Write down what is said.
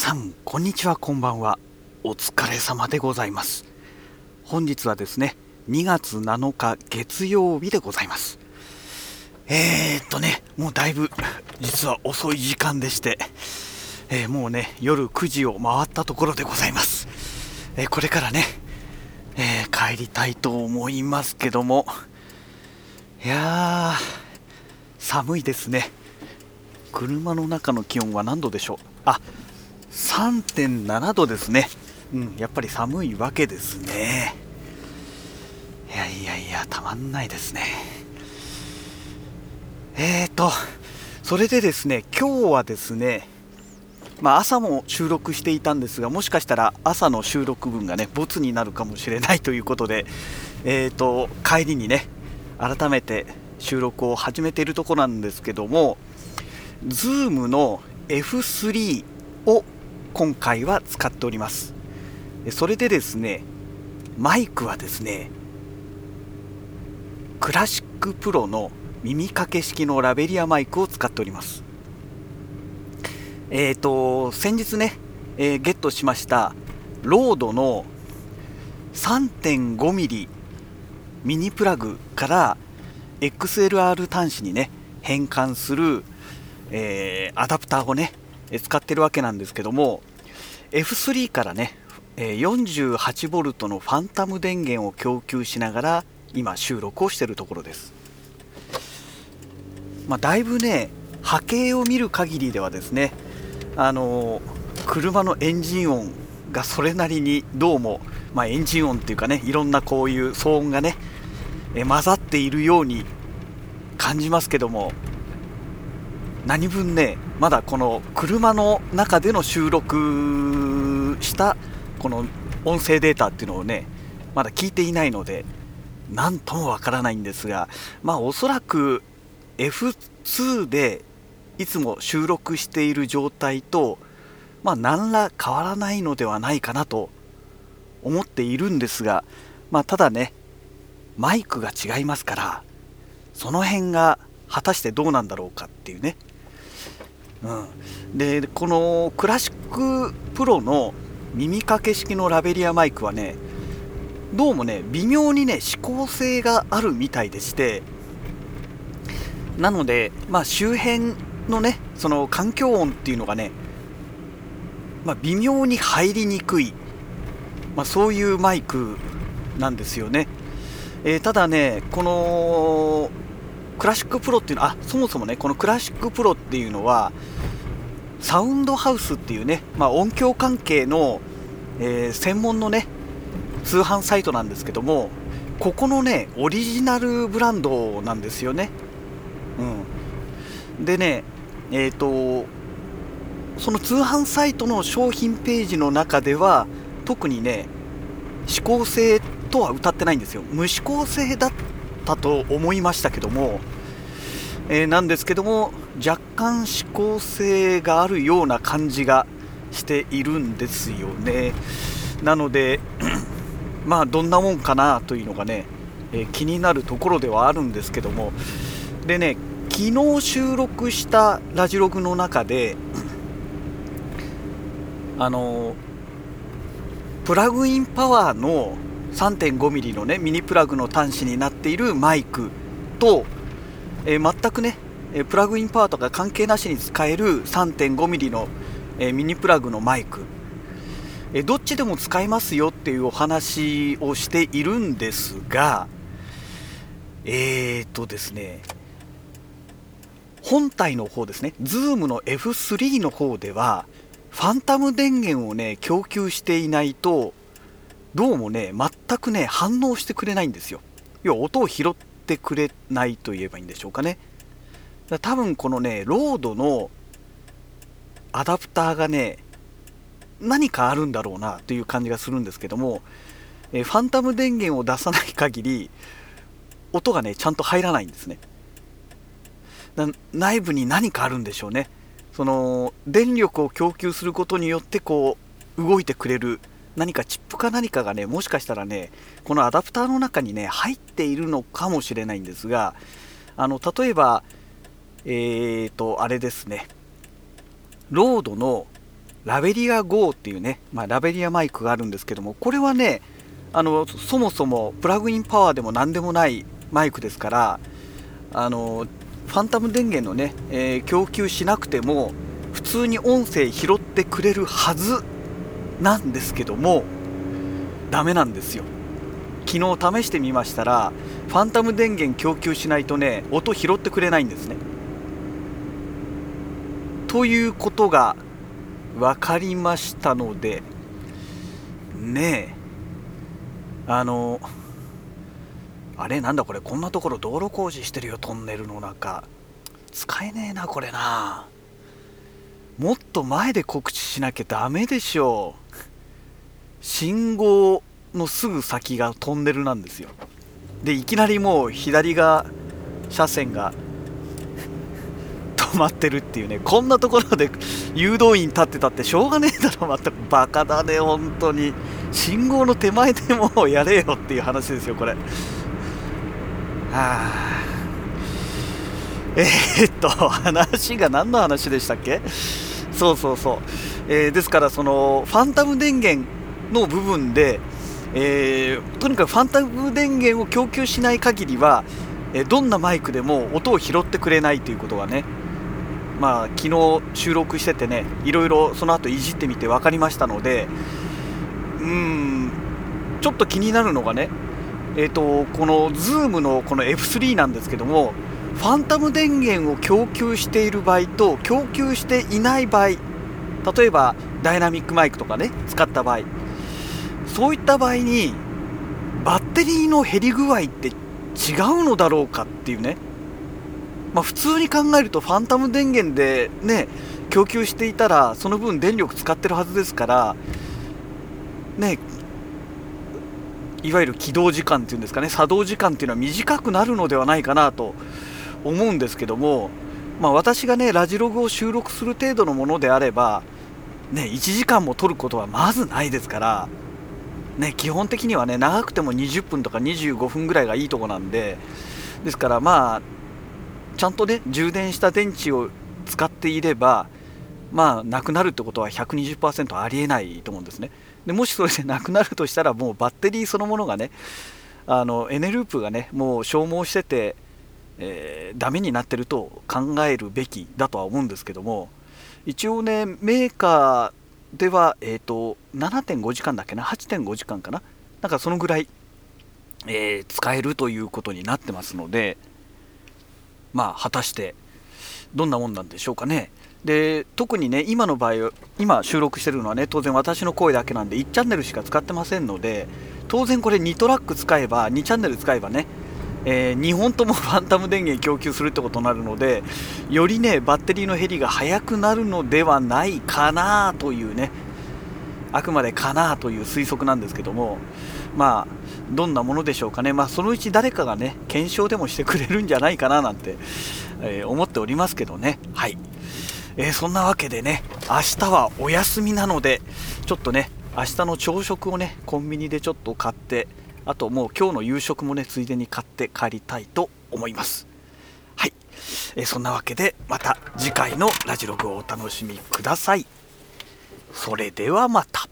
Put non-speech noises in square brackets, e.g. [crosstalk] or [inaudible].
さんこんにちはこんばんは。お疲れ様でございます。本日はですね2月7日月曜日でございます。えー、っとねもうだいぶ実は遅い時間でして、えー、もうね夜9時を回ったところでございます、えー、これからね、え帰りたいと思いますけどもいやー寒いですね。車の中の気温は何度でしょう？あ3.7度ですね、うん、やっぱり寒いわけですね。いやいやいやたまんないですね。えーとそれでですね今日はですねまあ、朝も収録していたんですがもしかしたら朝の収録分がねボツになるかもしれない [laughs] ということで、えーと帰りにね改めて収録を始めているところなんですけども Zoom の F3 を今回は使っております。それでですねマイクはですねクラシックプロの耳掛け式のラベリアマイクを使っております。えっ、ー、と先日ね、えー、ゲットしましたロードの 3.5mm ミニプラグから XLR 端子にね変換する、えー、アダプターをね使ってるわけなんですけども F3 からね 48V のファンタム電源を供給しながら今収録をしているところです、まあ、だいぶね波形を見る限りではですねあの車のエンジン音がそれなりにどうも、まあ、エンジン音っていうかねいろんなこういう騒音がねえ混ざっているように感じますけども何分ねまだこの車の中での収録したこの音声データっていうのをねまだ聞いていないので何ともわからないんですがまあおそらく F2 でいつも収録している状態とまあ何ら変わらないのではないかなと思っているんですがまあただねマイクが違いますからその辺が果たしてどうなんだろうかっていうねうん、でこのクラシックプロの耳掛け式のラベリアマイクはねどうもね微妙にね指向性があるみたいでしてなので、まあ、周辺のねその環境音っていうのがね、まあ、微妙に入りにくい、まあ、そういうマイクなんですよね、えー、ただねこのクラシックプロっていうのはあそもそもねこのクラシックプロっていうのはサウンドハウスっていうね、まあ、音響関係の、えー、専門のね通販サイトなんですけどもここのねオリジナルブランドなんですよね。うん。でねえっ、ー、とその通販サイトの商品ページの中では特にね指向性とは歌ってないんですよ。無指向性だっったと思いましたけども、えー、なんですけども若干指向性があるような感じがしているんですよね。なので [clears throat] まあどんなもんかなというのがね、えー、気になるところではあるんですけども。でね昨日収録したラジログの中であのプラグインパワーの 3.5mm のねミニプラグの端子になっているマイクと、えー、全くねプラグインパーとか関係なしに使える 3.5mm の、えー、ミニプラグのマイク、えー、どっちでも使えますよっていうお話をしているんですがえーとですね本体の方ですね Zoom の F3 の方ではファンタム電源をね供給していないとどうもね、全くね、反応してくれないんですよ。要は音を拾ってくれないと言えばいいんでしょうかね。だ多分このね、ロードのアダプターがね、何かあるんだろうなという感じがするんですけども、えファンタム電源を出さない限り、音がね、ちゃんと入らないんですね。内部に何かあるんでしょうね。その、電力を供給することによって、こう、動いてくれる何かチップか何かがね、もしかしたらね、このアダプターの中にね、入っているのかもしれないんですが、あの、例えば、えーと、あれですね、ロードのラベリア GO っていうね、まあ、ラベリアマイクがあるんですけどもこれはねあのそもそもプラグインパワーでも何でもないマイクですからあのファンタム電源のね、えー、供給しなくても普通に音声拾ってくれるはずなんですけどもダメなんですよ。昨日試してみましたらファンタム電源供給しないとね音拾ってくれないんですね。ということが分かりましたのでねえあのあれなんだこれこんなところ道路工事してるよトンネルの中。使えねえなこれな。もっと前で告知しなきゃダメでしょう。信号のすぐ先がトンネルなんですよ。でいきなりもう左が車線が [laughs] 止まってるっていうね。こんなところで誘導員立ってたってしょうがねえだろ。全くバカだね本当に。信号の手前でもうやれよっていう話ですよこれ。はあ。えー、っと話が何の話でしたっけ？そうそうそう、えー、ですからそのファンタム電源の部分で、えー、とにかくファンタム電源を供給しない限りは、えどんなマイクでも音を拾ってくれないということがねまあ昨日収録しててねいろいろその後いじってみて分かりましたのでうんちょっと気になるのがねえーと、この Zoom のこの F3 なんですけどもファンタム電源を供給している場合と供給していない場合例えばダイナミックマイクとかね使った場合そういった場合にバッテリーの減り具合って違うのだろうかっていうね、まあ、普通に考えるとファンタム電源でね供給していたらその分電力使ってるはずですからねいわゆる起動時間っていうんですかね作動時間っていうのは短くなるのではないかなと思うんですけども、まあ、私がねラジログを収録する程度のものであれば、ね、1時間も取ることはまずないですから、ね、基本的にはね長くても20分とか25分ぐらいがいいとこなんでですからまあちゃんとね充電した電池を使っていればまあなくなるってことは120%ありえないと思うんですね。でもしそれでなくなるとしたらもうバッテリーそのものがねあのエネループがねもう消耗してて、えー、ダメになってると考えるべきだとは思うんですけども一応ねメーカーでは、えーと、7.5時間だっけな8.5時間かななんかそのぐらい、えー、使えるということになってますのでまあ果たしてどんなもんなんでしょうかね。で特にね今の場合今収録してるのはね当然私の声だけなんで1チャンネルしか使ってませんので当然これ2トラック使えば2チャンネル使えばね、えー、2本ともファンタム電源供給するってことになるのでよりねバッテリーの減りが早くなるのではないかなというねあくまでかなという推測なんですけどもまあどんなものでしょうかね。まあそのうち誰かがね検証でもしてくれるんじゃないかななんて、えー、思っておりますけどね。はい。えー、そんなわけでね、明日はお休みなので、ちょっとね、明日の朝食をね、コンビニでちょっと買って、あともう今日の夕食もね、ついでに買って帰りたいと思います。はい。えー、そんなわけで、また次回のラジログをお楽しみください。それではまた。